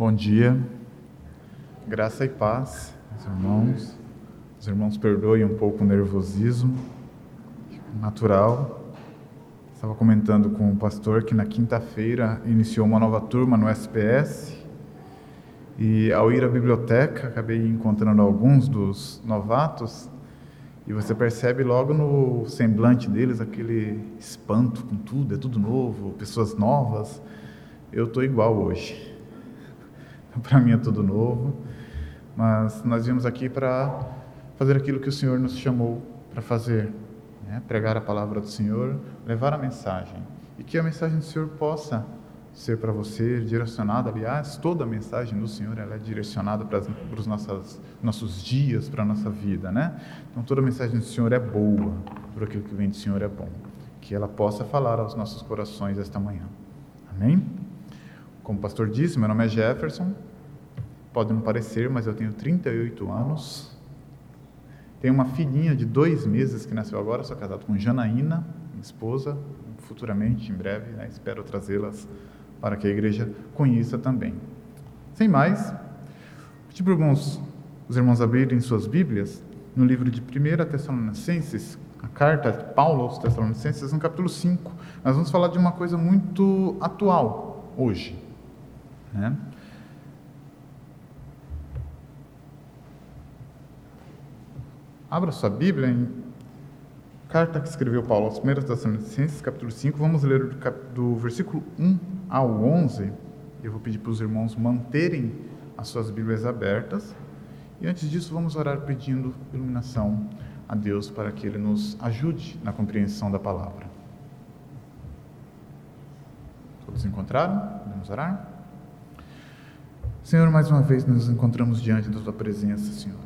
Bom dia, graça e paz, meus irmãos. Os irmãos perdoem um pouco o nervosismo, natural. Estava comentando com o pastor que na quinta-feira iniciou uma nova turma no SPS e ao ir à biblioteca acabei encontrando alguns dos novatos e você percebe logo no semblante deles aquele espanto com tudo, é tudo novo, pessoas novas. Eu estou igual hoje. Para mim é tudo novo, mas nós viemos aqui para fazer aquilo que o Senhor nos chamou para fazer, né? pregar a palavra do Senhor, levar a mensagem e que a mensagem do Senhor possa ser para você direcionada. Aliás, toda a mensagem do Senhor ela é direcionada para, os nossos, nossos dias, para a nossa vida, né? Então toda a mensagem do Senhor é boa, tudo aquilo que vem do Senhor é bom, que ela possa falar aos nossos corações esta manhã. Amém? Como o pastor disse, meu nome é Jefferson. Pode não parecer, mas eu tenho 38 anos. Tenho uma filhinha de dois meses que nasceu agora. Sou casado com Janaína, minha esposa. Futuramente, em breve, né, espero trazê-las para que a igreja conheça também. Sem mais, pedi para alguns os irmãos abrirem suas Bíblias no livro de 1 Tessalonicenses, a carta de Paulo aos Tessalonicenses, no capítulo 5. Nós vamos falar de uma coisa muito atual hoje. Né? Abra sua Bíblia em carta que escreveu Paulo aos 1 Tessalonicenses, capítulo 5. Vamos ler do, cap... do versículo 1 ao 11. Eu vou pedir para os irmãos manterem as suas Bíblias abertas. E antes disso, vamos orar pedindo iluminação a Deus para que Ele nos ajude na compreensão da palavra. Todos encontraram? Vamos orar? Senhor, mais uma vez nos encontramos diante da Tua presença, Senhor.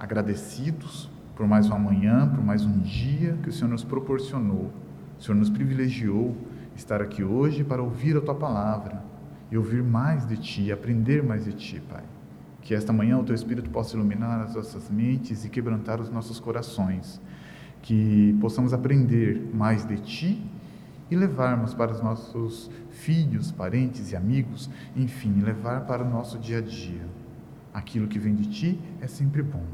Agradecidos por mais uma manhã, por mais um dia que o Senhor nos proporcionou. O Senhor nos privilegiou estar aqui hoje para ouvir a Tua palavra e ouvir mais de Ti, aprender mais de Ti, Pai. Que esta manhã o Teu Espírito possa iluminar as nossas mentes e quebrantar os nossos corações. Que possamos aprender mais de Ti e levarmos para os nossos filhos, parentes e amigos, enfim, levar para o nosso dia a dia. Aquilo que vem de Ti é sempre bom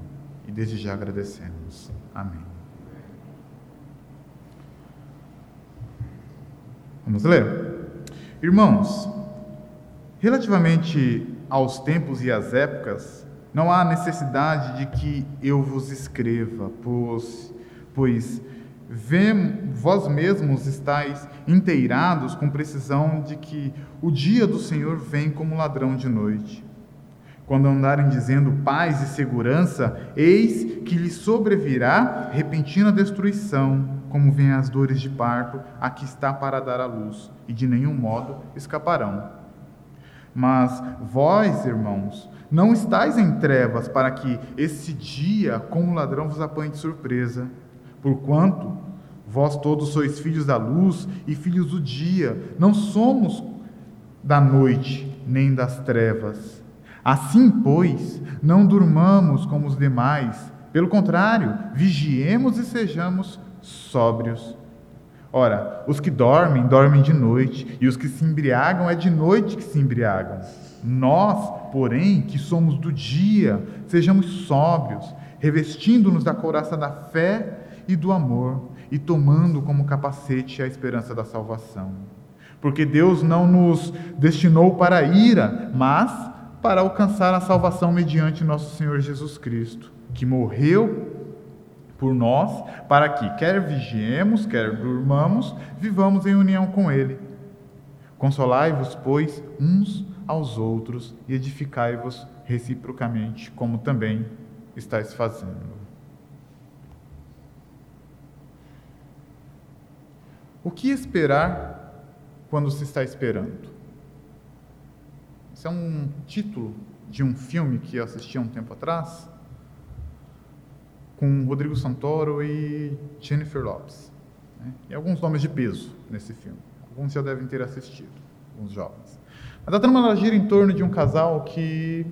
e desde já agradecemos. Amém. Vamos ler? Irmãos, relativamente aos tempos e às épocas, não há necessidade de que eu vos escreva, pois, pois Vem, vós mesmos estáis inteirados com precisão de que o dia do Senhor vem como ladrão de noite. Quando andarem dizendo paz e segurança, eis que lhes sobrevirá repentina destruição, como vêm as dores de parto a que está para dar à luz, e de nenhum modo escaparão. Mas vós, irmãos, não estáis em trevas para que esse dia, como ladrão, vos apanhe de surpresa. Porquanto vós todos sois filhos da luz e filhos do dia, não somos da noite nem das trevas. Assim, pois, não durmamos como os demais, pelo contrário, vigiemos e sejamos sóbrios. Ora, os que dormem, dormem de noite, e os que se embriagam, é de noite que se embriagam. Nós, porém, que somos do dia, sejamos sóbrios, revestindo-nos da couraça da fé e do amor, e tomando como capacete a esperança da salvação. Porque Deus não nos destinou para a ira, mas para alcançar a salvação mediante nosso Senhor Jesus Cristo, que morreu por nós, para que, quer vigiemos, quer durmamos, vivamos em união com Ele. Consolai-vos, pois, uns aos outros e edificai-vos reciprocamente, como também estáis fazendo. O que esperar quando se está esperando? Esse é um título de um filme que eu assisti há um tempo atrás, com Rodrigo Santoro e Jennifer Lopes. Né? E alguns nomes de peso nesse filme. Alguns já devem ter assistido, alguns jovens. Mas a trama gira em torno de um casal que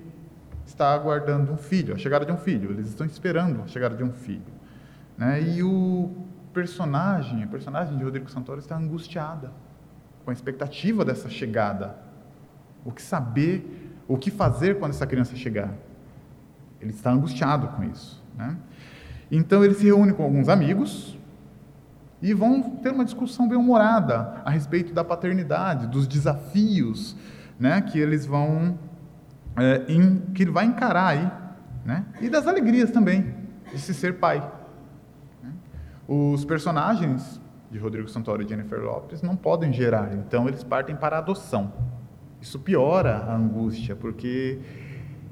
está aguardando um filho, a chegada de um filho. Eles estão esperando a chegada de um filho. Né? E o personagem, a personagem de Rodrigo Santoro está angustiada com a expectativa dessa chegada. O que saber o que fazer quando essa criança chegar. Ele está angustiado com isso. Né? Então ele se reúne com alguns amigos e vão ter uma discussão bem humorada a respeito da paternidade, dos desafios né, que eles vão é, em, que ele vai encarar aí, né, e das alegrias também de se ser pai. Os personagens de Rodrigo Santoro e Jennifer Lopes não podem gerar, então eles partem para a adoção. Isso piora a angústia, porque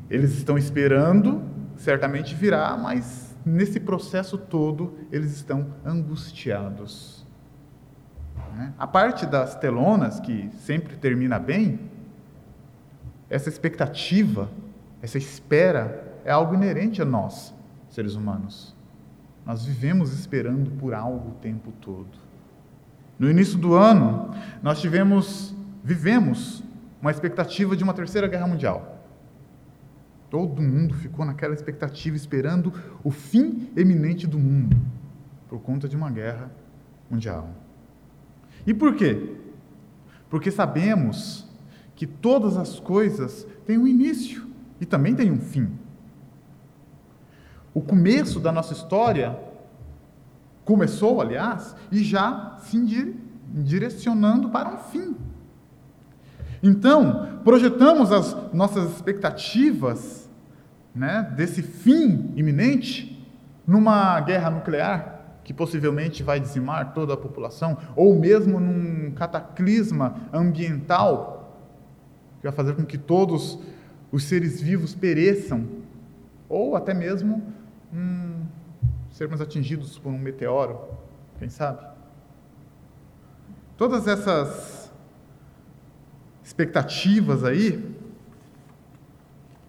eles estão esperando certamente virá, mas nesse processo todo eles estão angustiados. Né? A parte das telonas, que sempre termina bem, essa expectativa, essa espera, é algo inerente a nós, seres humanos. Nós vivemos esperando por algo o tempo todo. No início do ano, nós tivemos, vivemos uma expectativa de uma terceira guerra mundial. Todo mundo ficou naquela expectativa, esperando o fim eminente do mundo, por conta de uma guerra mundial. E por quê? Porque sabemos que todas as coisas têm um início e também têm um fim. O começo da nossa história começou, aliás, e já se direcionando para um fim. Então, projetamos as nossas expectativas né, desse fim iminente numa guerra nuclear que possivelmente vai dizimar toda a população, ou mesmo num cataclisma ambiental que vai fazer com que todos os seres vivos pereçam, ou até mesmo hum, sermos atingidos por um meteoro, quem sabe? Todas essas expectativas aí,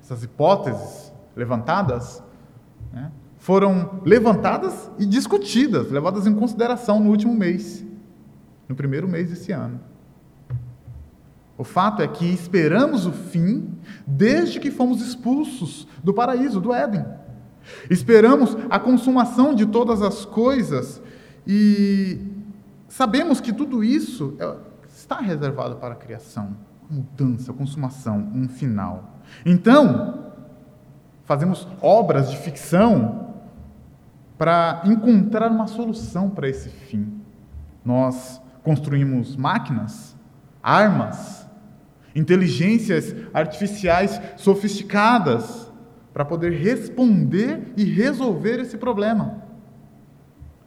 essas hipóteses levantadas, né, foram levantadas e discutidas, levadas em consideração no último mês, no primeiro mês desse ano. O fato é que esperamos o fim desde que fomos expulsos do paraíso, do Éden. Esperamos a consumação de todas as coisas e sabemos que tudo isso é, está reservado para a criação, mudança, consumação, um final. Então, fazemos obras de ficção para encontrar uma solução para esse fim. Nós construímos máquinas, armas, inteligências artificiais sofisticadas para poder responder e resolver esse problema.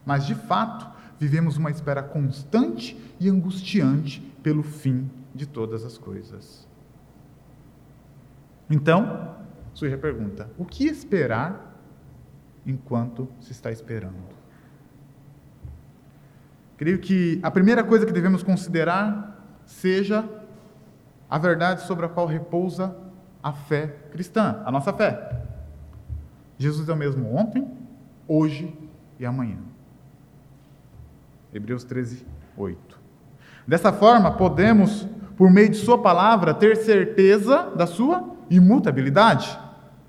Mas, de fato, vivemos uma espera constante e angustiante pelo fim de todas as coisas. Então, surge a pergunta: o que esperar enquanto se está esperando? Creio que a primeira coisa que devemos considerar seja a verdade sobre a qual repousa a fé cristã, a nossa fé. Jesus é o mesmo ontem, hoje e amanhã. Hebreus 13, 8. Dessa forma, podemos, por meio de Sua palavra, ter certeza da Sua imutabilidade.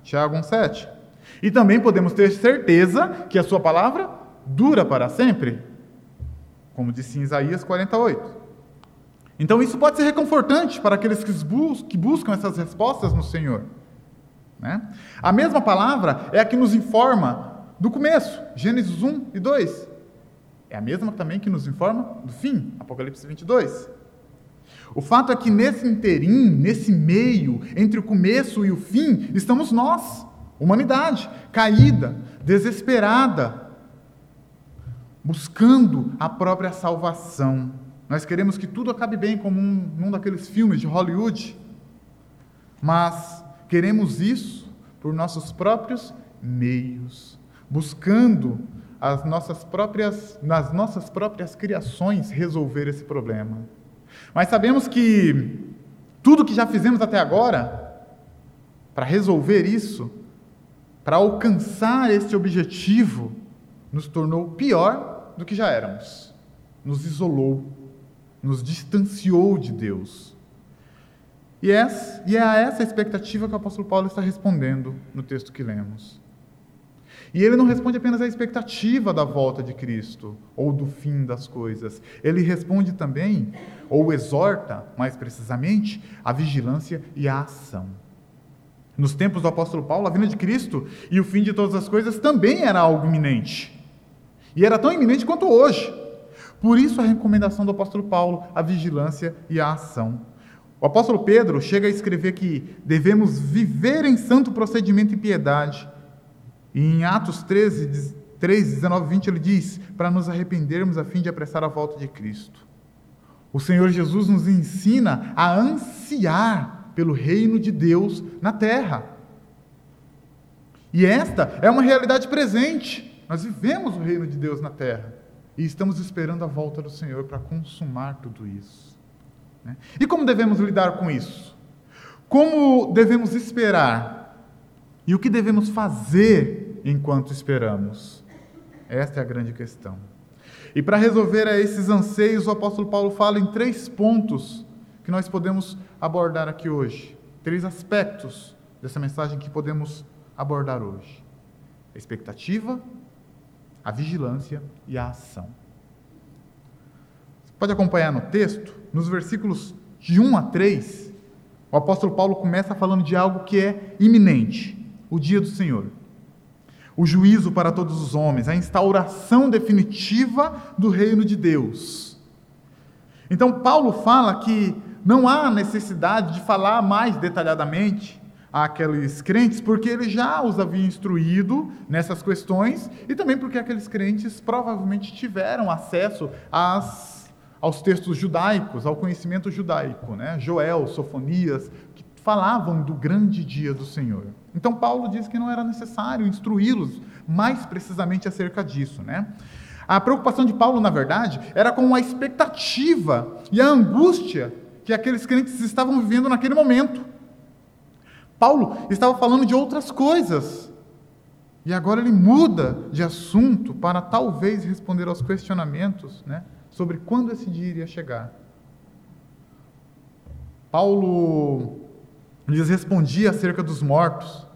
Tiago 1,7. E também podemos ter certeza que a Sua palavra dura para sempre, como disse em Isaías 48. Então, isso pode ser reconfortante para aqueles que buscam essas respostas no Senhor. Né? A mesma palavra é a que nos informa do começo, Gênesis 1 e 2. É a mesma também que nos informa do fim, Apocalipse 22. O fato é que nesse interim, nesse meio, entre o começo e o fim, estamos nós, humanidade, caída, desesperada, buscando a própria salvação. Nós queremos que tudo acabe bem, como um, um daqueles filmes de Hollywood, mas queremos isso por nossos próprios meios, buscando as nossas próprias, nas nossas próprias criações resolver esse problema. Mas sabemos que tudo que já fizemos até agora para resolver isso, para alcançar esse objetivo, nos tornou pior do que já éramos. Nos isolou, nos distanciou de Deus. E, e é a essa expectativa que o apóstolo Paulo está respondendo no texto que lemos. E ele não responde apenas à expectativa da volta de Cristo ou do fim das coisas. Ele responde também, ou exorta, mais precisamente, a vigilância e a ação. Nos tempos do apóstolo Paulo, a vinda de Cristo e o fim de todas as coisas também era algo iminente. E era tão iminente quanto hoje. Por isso a recomendação do apóstolo Paulo, a vigilância e a ação. O apóstolo Pedro chega a escrever que devemos viver em santo procedimento e piedade. E em Atos 13, 3, 19 20, ele diz: para nos arrependermos a fim de apressar a volta de Cristo. O Senhor Jesus nos ensina a ansiar pelo reino de Deus na terra. E esta é uma realidade presente. Nós vivemos o reino de Deus na terra e estamos esperando a volta do Senhor para consumar tudo isso. Né? E como devemos lidar com isso? Como devemos esperar? E o que devemos fazer enquanto esperamos? Esta é a grande questão. E para resolver esses anseios, o apóstolo Paulo fala em três pontos que nós podemos abordar aqui hoje. Três aspectos dessa mensagem que podemos abordar hoje: a expectativa, a vigilância e a ação. Você pode acompanhar no texto, nos versículos de 1 a 3, o apóstolo Paulo começa falando de algo que é iminente, o dia do Senhor o juízo para todos os homens, a instauração definitiva do reino de Deus. Então, Paulo fala que não há necessidade de falar mais detalhadamente àqueles crentes, porque ele já os havia instruído nessas questões e também porque aqueles crentes provavelmente tiveram acesso às, aos textos judaicos, ao conhecimento judaico, né? Joel, Sofonias, que falavam do grande dia do Senhor. Então Paulo diz que não era necessário instruí-los mais precisamente acerca disso, né? A preocupação de Paulo, na verdade, era com a expectativa e a angústia que aqueles crentes estavam vivendo naquele momento. Paulo estava falando de outras coisas. E agora ele muda de assunto para talvez responder aos questionamentos né, sobre quando esse dia iria chegar. Paulo lhes respondia acerca dos mortos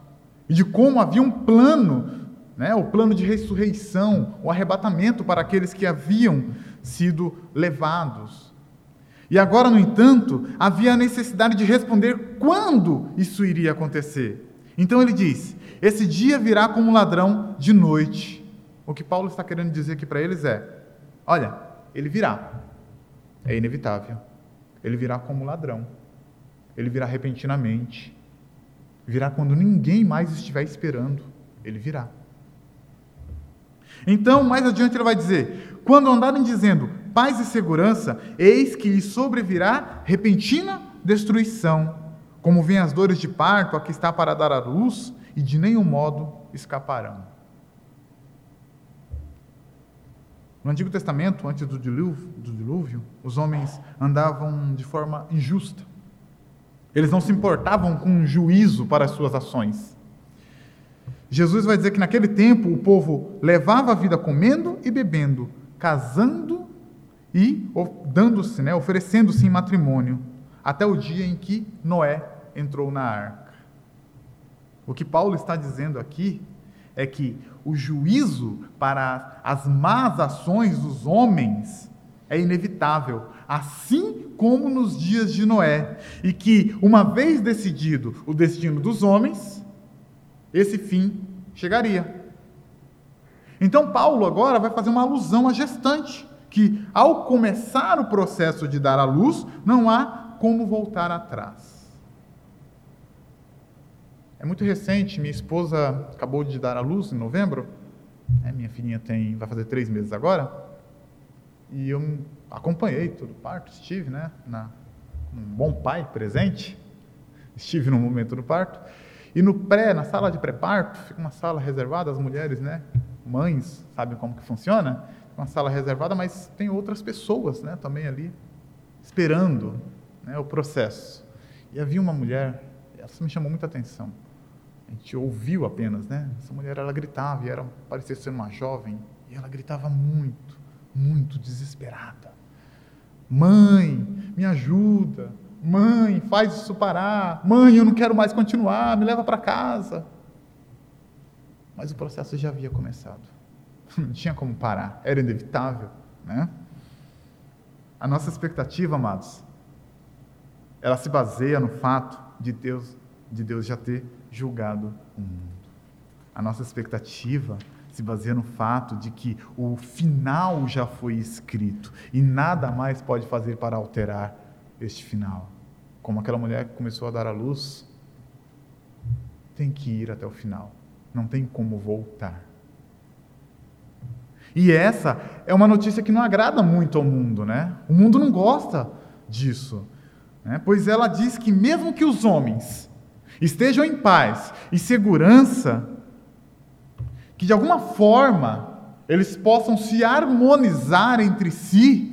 e de como havia um plano, né, o plano de ressurreição, o arrebatamento para aqueles que haviam sido levados. E agora, no entanto, havia a necessidade de responder quando isso iria acontecer. Então ele diz: Esse dia virá como ladrão de noite. O que Paulo está querendo dizer aqui para eles é: Olha, ele virá. É inevitável. Ele virá como ladrão. Ele virá repentinamente. Virá quando ninguém mais estiver esperando. Ele virá. Então, mais adiante, ele vai dizer: quando andarem dizendo paz e segurança, eis que lhes sobrevirá repentina destruição, como vêm as dores de parto a que está para dar a luz, e de nenhum modo escaparão. No Antigo Testamento, antes do dilúvio, do dilúvio, os homens andavam de forma injusta. Eles não se importavam com juízo para as suas ações. Jesus vai dizer que naquele tempo o povo levava a vida comendo e bebendo, casando e dando-se, né, oferecendo-se em matrimônio, até o dia em que Noé entrou na arca. O que Paulo está dizendo aqui é que o juízo para as más ações dos homens é inevitável, assim como nos dias de Noé, e que, uma vez decidido o destino dos homens, esse fim chegaria. Então, Paulo agora vai fazer uma alusão à gestante, que ao começar o processo de dar à luz, não há como voltar atrás. É muito recente, minha esposa acabou de dar à luz em novembro, é, minha filhinha tem, vai fazer três meses agora, e eu acompanhei todo o parto, estive, né, na, um bom pai presente, estive no momento do parto, e no pré, na sala de pré-parto, fica uma sala reservada, as mulheres, né, mães, sabem como que funciona, uma sala reservada, mas tem outras pessoas, né, também ali, esperando, né, o processo. E havia uma mulher, essa me chamou muita atenção, a gente ouviu apenas, né, essa mulher, ela gritava, e era, parecia ser uma jovem, e ela gritava muito, muito desesperada. Mãe, me ajuda. Mãe, faz isso parar. Mãe, eu não quero mais continuar, me leva para casa. Mas o processo já havia começado. Não tinha como parar, era inevitável, né? A nossa expectativa, amados, ela se baseia no fato de Deus de Deus já ter julgado o mundo. A nossa expectativa se baseia no fato de que o final já foi escrito e nada mais pode fazer para alterar este final. Como aquela mulher que começou a dar à luz, tem que ir até o final, não tem como voltar. E essa é uma notícia que não agrada muito ao mundo, né? O mundo não gosta disso, né? pois ela diz que mesmo que os homens estejam em paz e segurança, que de alguma forma eles possam se harmonizar entre si,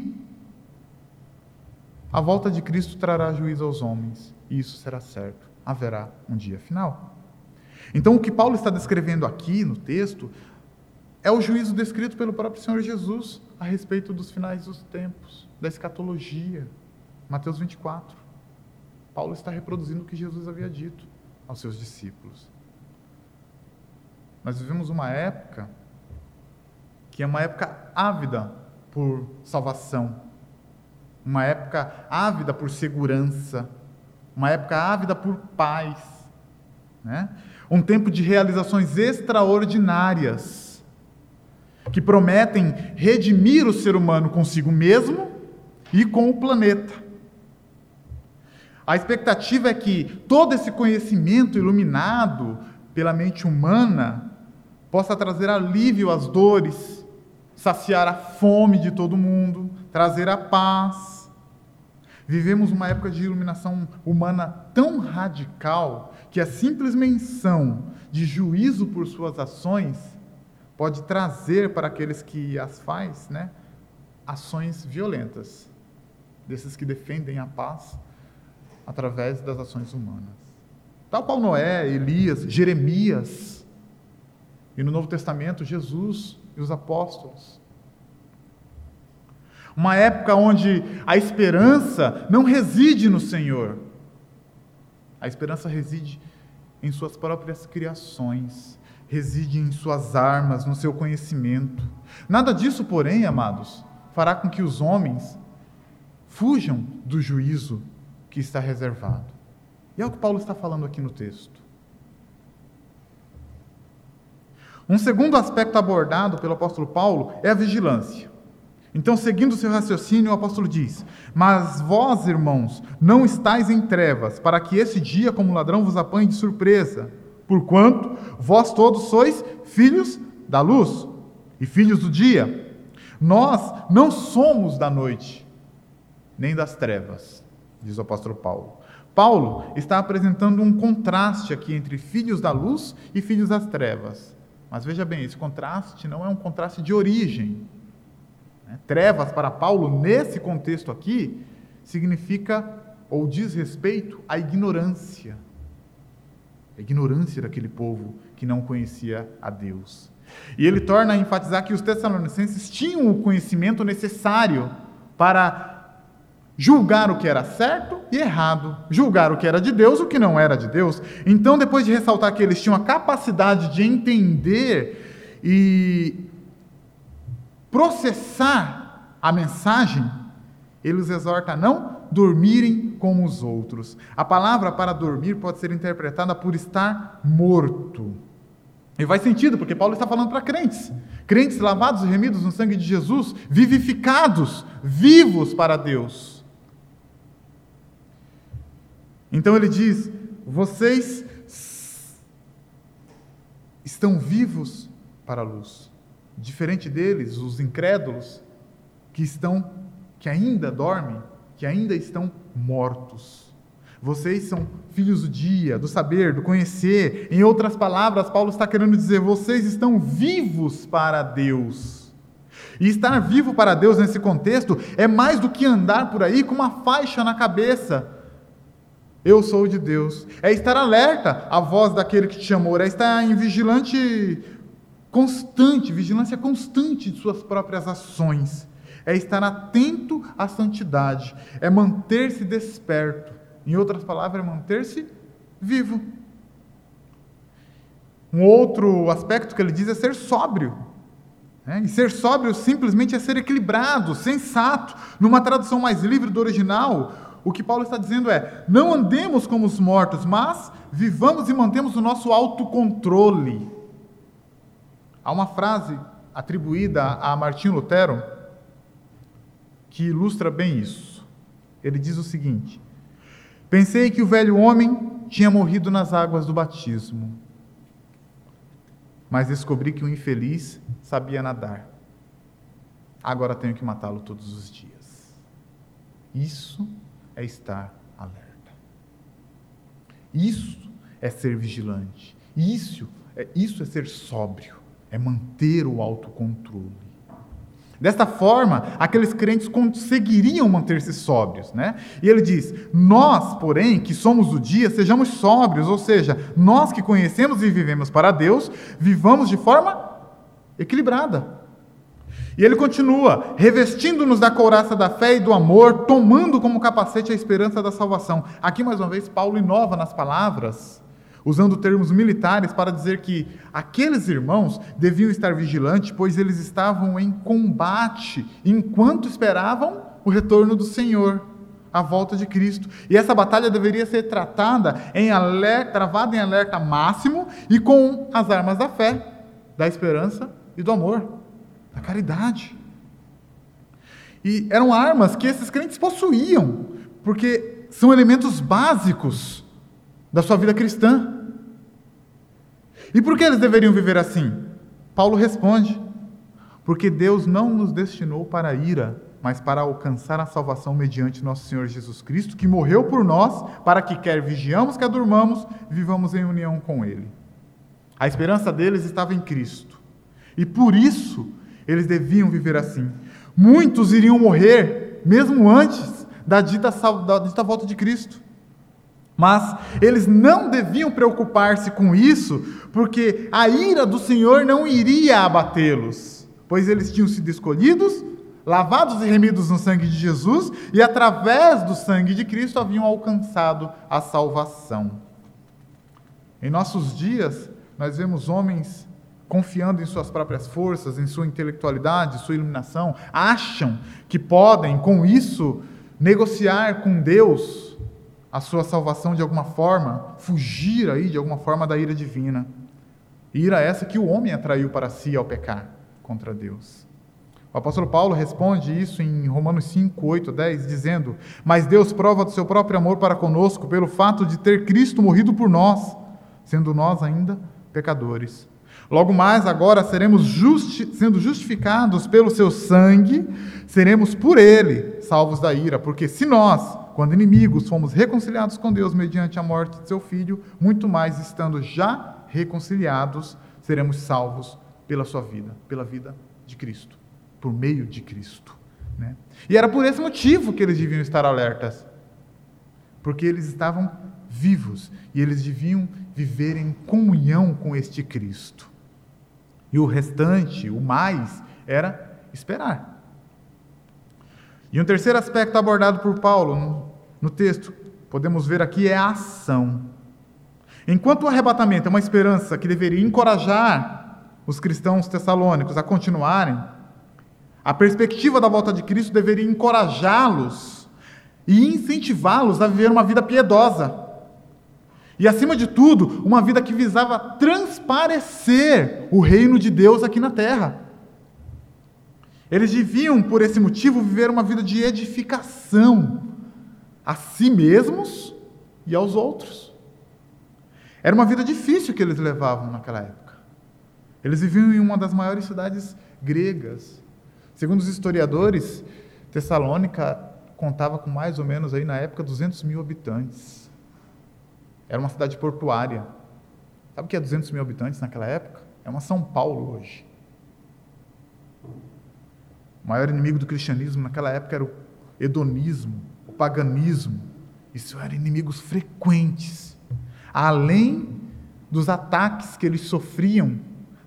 a volta de Cristo trará juízo aos homens, e isso será certo. Haverá um dia final. Então, o que Paulo está descrevendo aqui no texto é o juízo descrito pelo próprio Senhor Jesus a respeito dos finais dos tempos, da escatologia. Mateus 24. Paulo está reproduzindo o que Jesus havia dito aos seus discípulos. Nós vivemos uma época que é uma época ávida por salvação, uma época ávida por segurança, uma época ávida por paz, né? um tempo de realizações extraordinárias que prometem redimir o ser humano consigo mesmo e com o planeta. A expectativa é que todo esse conhecimento iluminado pela mente humana possa trazer alívio às dores, saciar a fome de todo mundo, trazer a paz. Vivemos uma época de iluminação humana tão radical que a simples menção de juízo por suas ações pode trazer para aqueles que as faz, né, ações violentas, desses que defendem a paz através das ações humanas. Tal qual Noé, Elias, Jeremias, e no Novo Testamento, Jesus e os apóstolos. Uma época onde a esperança não reside no Senhor, a esperança reside em suas próprias criações, reside em suas armas, no seu conhecimento. Nada disso, porém, amados, fará com que os homens fujam do juízo que está reservado. E é o que Paulo está falando aqui no texto. Um segundo aspecto abordado pelo apóstolo Paulo é a vigilância. Então, seguindo o seu raciocínio, o apóstolo diz: Mas vós, irmãos, não estáis em trevas, para que esse dia, como ladrão, vos apanhe de surpresa. Porquanto vós todos sois filhos da luz e filhos do dia. Nós não somos da noite, nem das trevas, diz o apóstolo Paulo. Paulo está apresentando um contraste aqui entre filhos da luz e filhos das trevas. Mas veja bem, esse contraste não é um contraste de origem. Né? Trevas para Paulo, nesse contexto aqui, significa ou diz respeito à ignorância. A ignorância daquele povo que não conhecia a Deus. E ele torna a enfatizar que os tessalonicenses tinham o conhecimento necessário para julgar o que era certo e errado, julgar o que era de Deus e o que não era de Deus. Então, depois de ressaltar que eles tinham a capacidade de entender e processar a mensagem, ele os exorta a não dormirem como os outros. A palavra para dormir pode ser interpretada por estar morto. E faz sentido, porque Paulo está falando para crentes. Crentes lavados e remidos no sangue de Jesus, vivificados, vivos para Deus. Então ele diz: vocês estão vivos para a luz. Diferente deles, os incrédulos, que estão, que ainda dormem, que ainda estão mortos. Vocês são filhos do dia, do saber, do conhecer. Em outras palavras, Paulo está querendo dizer: vocês estão vivos para Deus. E estar vivo para Deus nesse contexto é mais do que andar por aí com uma faixa na cabeça eu sou de Deus. É estar alerta à voz daquele que te chamou, é estar em vigilante constante, vigilância constante de suas próprias ações. É estar atento à santidade, é manter-se desperto. Em outras palavras, é manter-se vivo. Um outro aspecto que ele diz é ser sóbrio. É, e ser sóbrio simplesmente é ser equilibrado, sensato. Numa tradução mais livre do original, o que Paulo está dizendo é: não andemos como os mortos, mas vivamos e mantemos o nosso autocontrole. Há uma frase atribuída a Martinho Lutero que ilustra bem isso. Ele diz o seguinte: Pensei que o velho homem tinha morrido nas águas do batismo, mas descobri que o infeliz sabia nadar. Agora tenho que matá-lo todos os dias. Isso é estar alerta. Isso é ser vigilante. Isso é, isso é ser sóbrio, é manter o autocontrole. Desta forma, aqueles crentes conseguiriam manter-se sóbrios, né? E ele diz: Nós, porém, que somos do dia, sejamos sóbrios, ou seja, nós que conhecemos e vivemos para Deus, vivamos de forma equilibrada. E ele continua, revestindo-nos da couraça da fé e do amor, tomando como capacete a esperança da salvação. Aqui, mais uma vez, Paulo inova nas palavras usando termos militares para dizer que aqueles irmãos deviam estar vigilantes, pois eles estavam em combate enquanto esperavam o retorno do Senhor, a volta de Cristo. E essa batalha deveria ser tratada em alerta, travada em alerta máximo e com as armas da fé, da esperança e do amor, da caridade. E eram armas que esses crentes possuíam, porque são elementos básicos da sua vida cristã. E por que eles deveriam viver assim? Paulo responde: porque Deus não nos destinou para a ira, mas para alcançar a salvação mediante nosso Senhor Jesus Cristo, que morreu por nós, para que quer vigiamos, quer durmamos, vivamos em união com Ele. A esperança deles estava em Cristo. E por isso eles deviam viver assim. Muitos iriam morrer, mesmo antes da dita, da dita volta de Cristo. Mas eles não deviam preocupar-se com isso, porque a ira do Senhor não iria abatê-los, pois eles tinham sido escolhidos, lavados e remidos no sangue de Jesus, e através do sangue de Cristo haviam alcançado a salvação. Em nossos dias, nós vemos homens confiando em suas próprias forças, em sua intelectualidade, sua iluminação, acham que podem, com isso, negociar com Deus a sua salvação de alguma forma, fugir aí de alguma forma da ira divina. Ira essa que o homem atraiu para si ao pecar contra Deus. O apóstolo Paulo responde isso em Romanos 5, 8, 10, dizendo: Mas Deus prova do seu próprio amor para conosco pelo fato de ter Cristo morrido por nós, sendo nós ainda pecadores. Logo mais, agora seremos justi sendo justificados pelo seu sangue, seremos por ele salvos da ira, porque se nós, quando inimigos, fomos reconciliados com Deus mediante a morte de seu filho, muito mais estando já reconciliados, seremos salvos pela sua vida, pela vida de Cristo, por meio de Cristo. Né? E era por esse motivo que eles deviam estar alertas, porque eles estavam vivos e eles deviam viver em comunhão com este Cristo. E o restante, o mais, era esperar. E um terceiro aspecto abordado por Paulo no texto, podemos ver aqui, é a ação. Enquanto o arrebatamento é uma esperança que deveria encorajar os cristãos tessalônicos a continuarem, a perspectiva da volta de Cristo deveria encorajá-los e incentivá-los a viver uma vida piedosa. E, acima de tudo, uma vida que visava transparecer o reino de Deus aqui na terra. Eles deviam, por esse motivo, viver uma vida de edificação, a si mesmos e aos outros. Era uma vida difícil que eles levavam naquela época. Eles viviam em uma das maiores cidades gregas. Segundo os historiadores, Tessalônica contava com mais ou menos aí na época 200 mil habitantes. Era uma cidade portuária. Sabe o que é 200 mil habitantes naquela época? É uma São Paulo hoje. O maior inimigo do cristianismo naquela época era o hedonismo, paganismo. Isso eram inimigos frequentes, além dos ataques que eles sofriam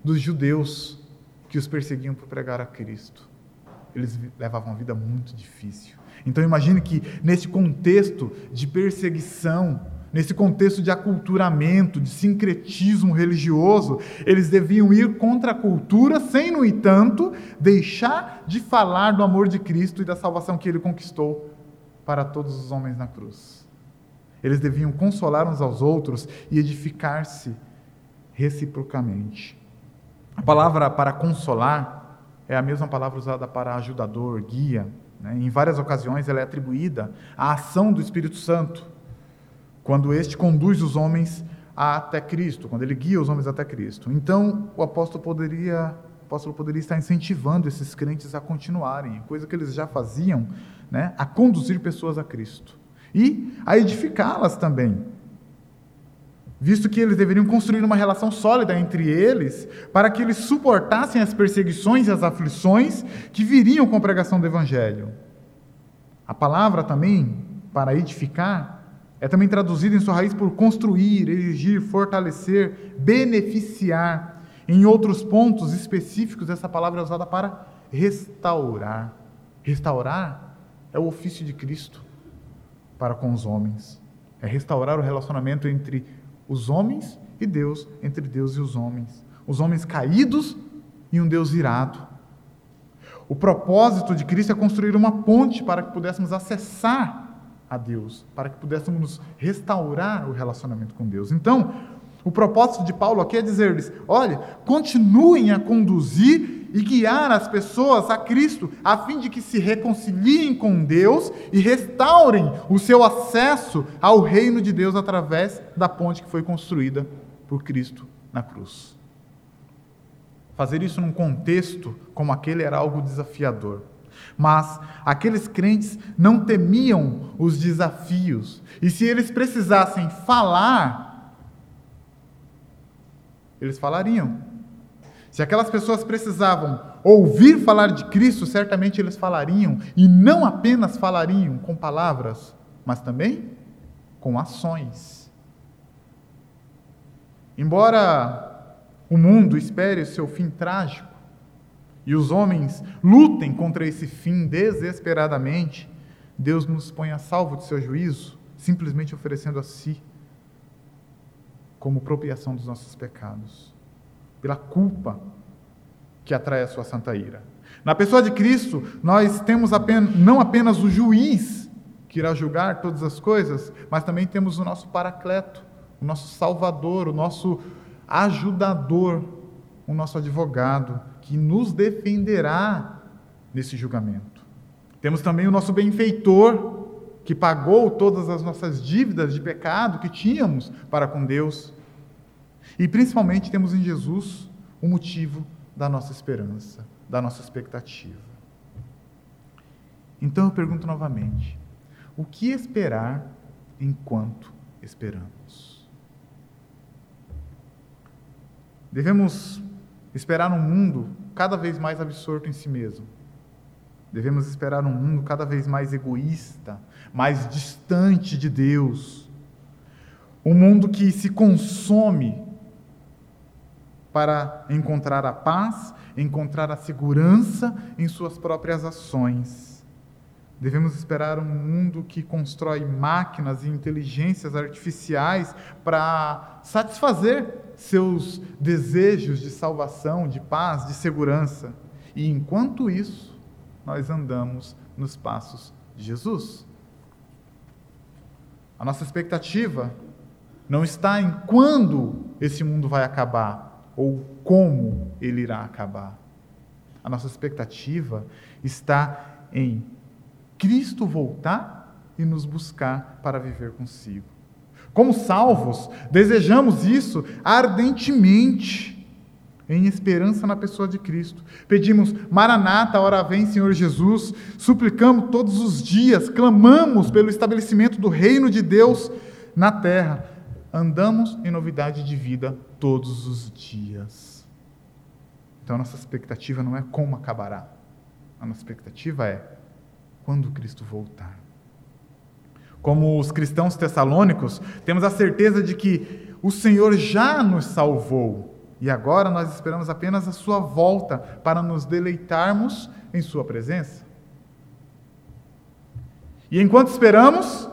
dos judeus que os perseguiam por pregar a Cristo. Eles levavam uma vida muito difícil. Então imagine que nesse contexto de perseguição, nesse contexto de aculturamento, de sincretismo religioso, eles deviam ir contra a cultura, sem, no entanto, deixar de falar do amor de Cristo e da salvação que ele conquistou para todos os homens na cruz. Eles deviam consolar uns aos outros e edificar-se reciprocamente. A palavra para consolar é a mesma palavra usada para ajudador, guia. Né? Em várias ocasiões ela é atribuída à ação do Espírito Santo, quando este conduz os homens até Cristo, quando ele guia os homens até Cristo. Então, o apóstolo poderia, o apóstolo poderia estar incentivando esses crentes a continuarem, coisa que eles já faziam, né? a conduzir pessoas a Cristo e a edificá-las também visto que eles deveriam construir uma relação sólida entre eles, para que eles suportassem as perseguições e as aflições que viriam com a pregação do Evangelho. A palavra também, para edificar, é também traduzida em sua raiz por construir, erigir, fortalecer, beneficiar. Em outros pontos específicos, essa palavra é usada para restaurar. Restaurar é o ofício de Cristo para com os homens. É restaurar o relacionamento entre os homens e Deus, entre Deus e os homens. Os homens caídos e um Deus irado. O propósito de Cristo é construir uma ponte para que pudéssemos acessar a Deus, para que pudéssemos restaurar o relacionamento com Deus. Então, o propósito de Paulo aqui é dizer-lhes: olha, continuem a conduzir e guiar as pessoas a Cristo, a fim de que se reconciliem com Deus e restaurem o seu acesso ao reino de Deus através da ponte que foi construída por Cristo na cruz. Fazer isso num contexto como aquele era algo desafiador. Mas aqueles crentes não temiam os desafios, e se eles precisassem falar eles falariam. Se aquelas pessoas precisavam ouvir falar de Cristo, certamente eles falariam, e não apenas falariam com palavras, mas também com ações. Embora o mundo espere o seu fim trágico e os homens lutem contra esse fim desesperadamente, Deus nos põe a salvo de seu juízo, simplesmente oferecendo a si como propiação dos nossos pecados, pela culpa que atrai a sua santa ira. Na pessoa de Cristo, nós temos apenas, não apenas o juiz que irá julgar todas as coisas, mas também temos o nosso paracleto, o nosso salvador, o nosso ajudador, o nosso advogado, que nos defenderá nesse julgamento. Temos também o nosso benfeitor, que pagou todas as nossas dívidas de pecado que tínhamos para com Deus. E principalmente temos em Jesus o motivo da nossa esperança, da nossa expectativa. Então eu pergunto novamente: o que esperar enquanto esperamos? Devemos esperar um mundo cada vez mais absorto em si mesmo. Devemos esperar um mundo cada vez mais egoísta, mais distante de Deus. Um mundo que se consome para encontrar a paz, encontrar a segurança em suas próprias ações. Devemos esperar um mundo que constrói máquinas e inteligências artificiais para satisfazer seus desejos de salvação, de paz, de segurança. E enquanto isso, nós andamos nos passos de Jesus. A nossa expectativa não está em quando esse mundo vai acabar ou como ele irá acabar. A nossa expectativa está em Cristo voltar e nos buscar para viver consigo. Como salvos, desejamos isso ardentemente em esperança na pessoa de Cristo. Pedimos, Maranata, hora vem, Senhor Jesus. Suplicamos todos os dias, clamamos pelo estabelecimento do reino de Deus na terra. Andamos em novidade de vida todos os dias. Então, nossa expectativa não é como acabará. A nossa expectativa é quando Cristo voltar. Como os cristãos tessalônicos, temos a certeza de que o Senhor já nos salvou e agora nós esperamos apenas a Sua volta para nos deleitarmos em Sua presença. E enquanto esperamos,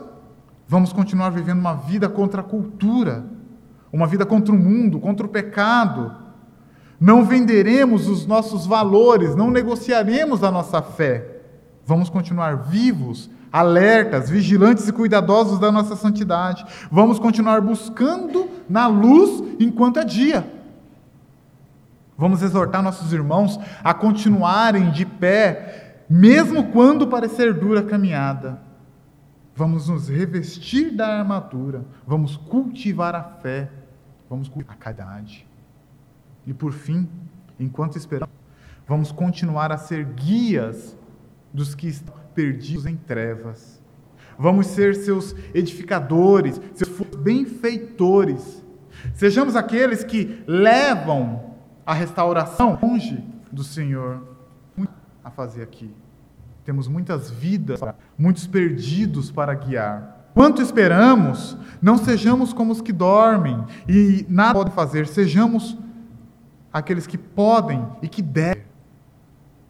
vamos continuar vivendo uma vida contra a cultura, uma vida contra o mundo, contra o pecado. Não venderemos os nossos valores, não negociaremos a nossa fé. Vamos continuar vivos alertas, vigilantes e cuidadosos da nossa santidade. Vamos continuar buscando na luz enquanto é dia. Vamos exortar nossos irmãos a continuarem de pé, mesmo quando parecer dura a caminhada. Vamos nos revestir da armadura, vamos cultivar a fé, vamos cultivar a caridade. E por fim, enquanto esperamos, vamos continuar a ser guias dos que estão perdidos em trevas. Vamos ser seus edificadores, seus benfeitores. Sejamos aqueles que levam a restauração longe do Senhor. Muito a fazer aqui. Temos muitas vidas, muitos perdidos para guiar. Quanto esperamos, não sejamos como os que dormem e nada podem fazer, sejamos aqueles que podem e que devem.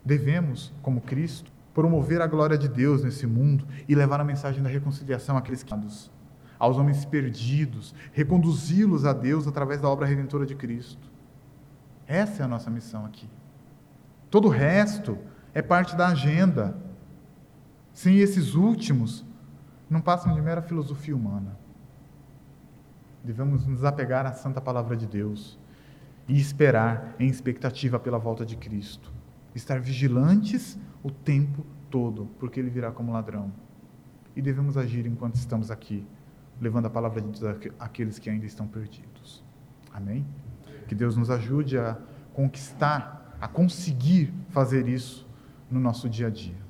Devemos, como Cristo, promover a glória de Deus nesse mundo e levar a mensagem da reconciliação àqueles que aos homens perdidos, reconduzi-los a Deus através da obra redentora de Cristo. Essa é a nossa missão aqui. Todo o resto é parte da agenda. Sem esses últimos, não passam de mera filosofia humana. Devemos nos apegar à santa palavra de Deus e esperar em expectativa pela volta de Cristo. Estar vigilantes o tempo todo, porque ele virá como ladrão. E devemos agir enquanto estamos aqui, levando a palavra de Deus àqueles que ainda estão perdidos. Amém? Que Deus nos ajude a conquistar, a conseguir fazer isso no nosso dia a dia.